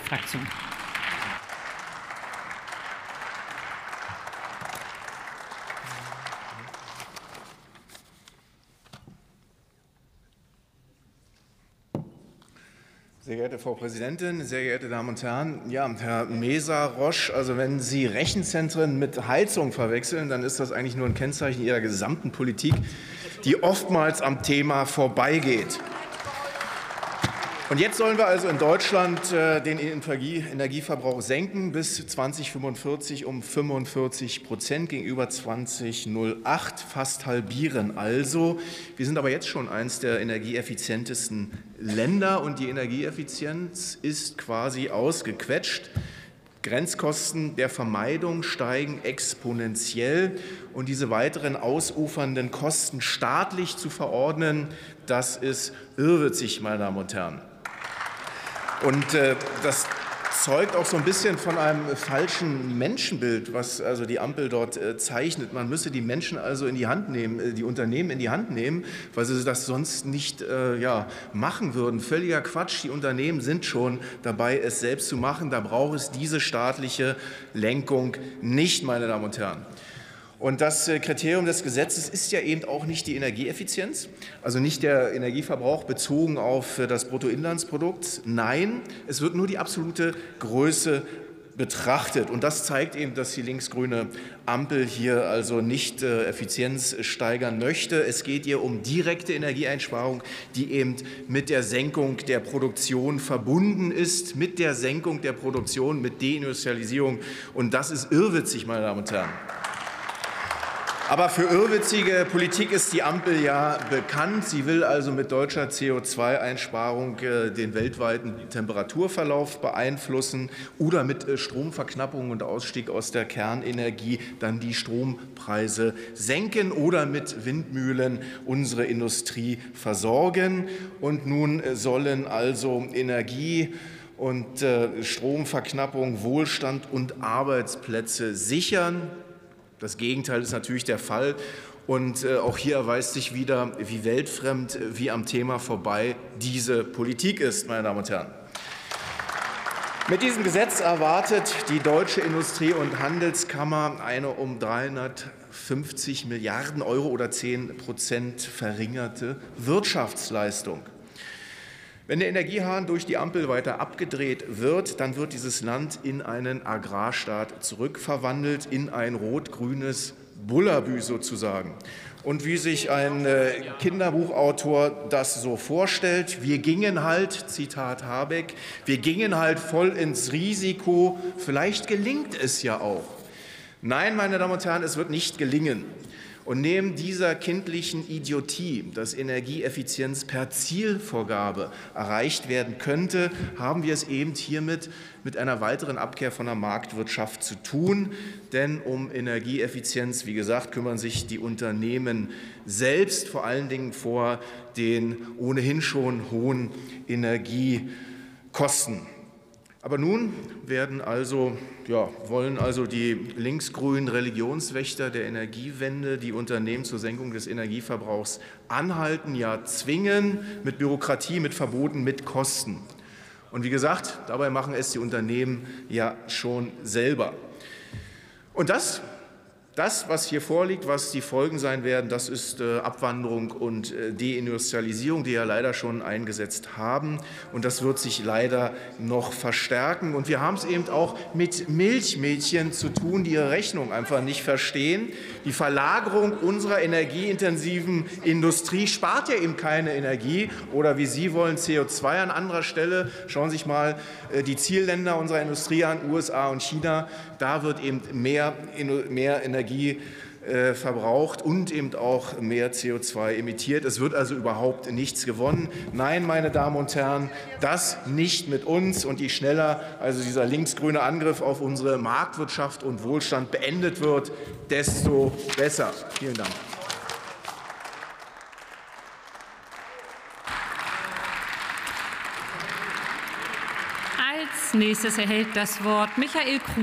Fraktion. Sehr geehrte Frau Präsidentin, sehr geehrte Damen und Herren! Ja, Herr Mesa-Roche, also wenn Sie Rechenzentren mit Heizung verwechseln, dann ist das eigentlich nur ein Kennzeichen Ihrer gesamten Politik, die oftmals am Thema vorbeigeht. Und jetzt sollen wir also in Deutschland äh, den Energieverbrauch senken bis 2045 um 45 Prozent gegenüber 2008, fast halbieren. Also, wir sind aber jetzt schon eines der energieeffizientesten Länder und die Energieeffizienz ist quasi ausgequetscht. Grenzkosten der Vermeidung steigen exponentiell und diese weiteren ausufernden Kosten staatlich zu verordnen, das ist irrwitzig, meine Damen und Herren. Und äh, das zeugt auch so ein bisschen von einem falschen Menschenbild, was also die Ampel dort äh, zeichnet. Man müsse die Menschen also in die Hand nehmen, äh, die Unternehmen in die Hand nehmen, weil sie das sonst nicht äh, ja, machen würden. Völliger Quatsch. Die Unternehmen sind schon dabei, es selbst zu machen. Da braucht es diese staatliche Lenkung nicht, meine Damen und Herren. Und das äh, Kriterium des Gesetzes ist ja eben auch nicht die Energieeffizienz, also nicht der Energieverbrauch bezogen auf äh, das Bruttoinlandsprodukt. Nein, es wird nur die absolute Größe betrachtet. Und das zeigt eben, dass die linksgrüne Ampel hier also nicht äh, Effizienz steigern möchte. Es geht ihr um direkte Energieeinsparung, die eben mit der Senkung der Produktion verbunden ist, mit der Senkung der Produktion, mit Deindustrialisierung. Und das ist irrwitzig, meine Damen und Herren. Aber für irrwitzige Politik ist die Ampel ja bekannt. Sie will also mit deutscher CO2-Einsparung äh, den weltweiten Temperaturverlauf beeinflussen oder mit äh, Stromverknappung und Ausstieg aus der Kernenergie dann die Strompreise senken oder mit Windmühlen unsere Industrie versorgen. Und nun sollen also Energie und Stromverknappung Wohlstand und Arbeitsplätze sichern. Das Gegenteil ist natürlich der Fall. Und äh, auch hier erweist sich wieder, wie weltfremd, äh, wie am Thema vorbei diese Politik ist, meine Damen und Herren. Mit diesem Gesetz erwartet die Deutsche Industrie- und Handelskammer eine um 350 Milliarden Euro oder 10 Prozent verringerte Wirtschaftsleistung. Wenn der Energiehahn durch die Ampel weiter abgedreht wird, dann wird dieses Land in einen Agrarstaat zurückverwandelt, in ein rot-grünes Bullabü sozusagen. Und wie sich ein äh, Kinderbuchautor das so vorstellt, wir gingen halt, Zitat Habeck, wir gingen halt voll ins Risiko, vielleicht gelingt es ja auch. Nein, meine Damen und Herren, es wird nicht gelingen. Und neben dieser kindlichen Idiotie, dass Energieeffizienz per Zielvorgabe erreicht werden könnte, haben wir es eben hiermit mit einer weiteren Abkehr von der Marktwirtschaft zu tun. Denn um Energieeffizienz, wie gesagt, kümmern sich die Unternehmen selbst, vor allen Dingen vor den ohnehin schon hohen Energiekosten. Aber nun werden also, ja, wollen also die linksgrünen Religionswächter der Energiewende die Unternehmen zur Senkung des Energieverbrauchs anhalten, ja zwingen, mit Bürokratie, mit Verboten, mit Kosten. Und wie gesagt, dabei machen es die Unternehmen ja schon selber. Und das das, was hier vorliegt, was die Folgen sein werden, das ist äh, Abwanderung und äh, Deindustrialisierung, die ja leider schon eingesetzt haben. Und das wird sich leider noch verstärken. Und wir haben es eben auch mit Milchmädchen zu tun, die ihre Rechnung einfach nicht verstehen. Die Verlagerung unserer energieintensiven Industrie spart ja eben keine Energie. Oder wie Sie wollen, CO2 an anderer Stelle. Schauen Sie sich mal äh, die Zielländer unserer Industrie an, USA und China. Da wird eben mehr, mehr Energie Energie äh, verbraucht und eben auch mehr CO2 emittiert. Es wird also überhaupt nichts gewonnen. Nein, meine Damen und Herren, das nicht mit uns. Und je schneller also dieser linksgrüne Angriff auf unsere Marktwirtschaft und Wohlstand beendet wird, desto besser. Vielen Dank. Als nächstes erhält das Wort Michael Kruse.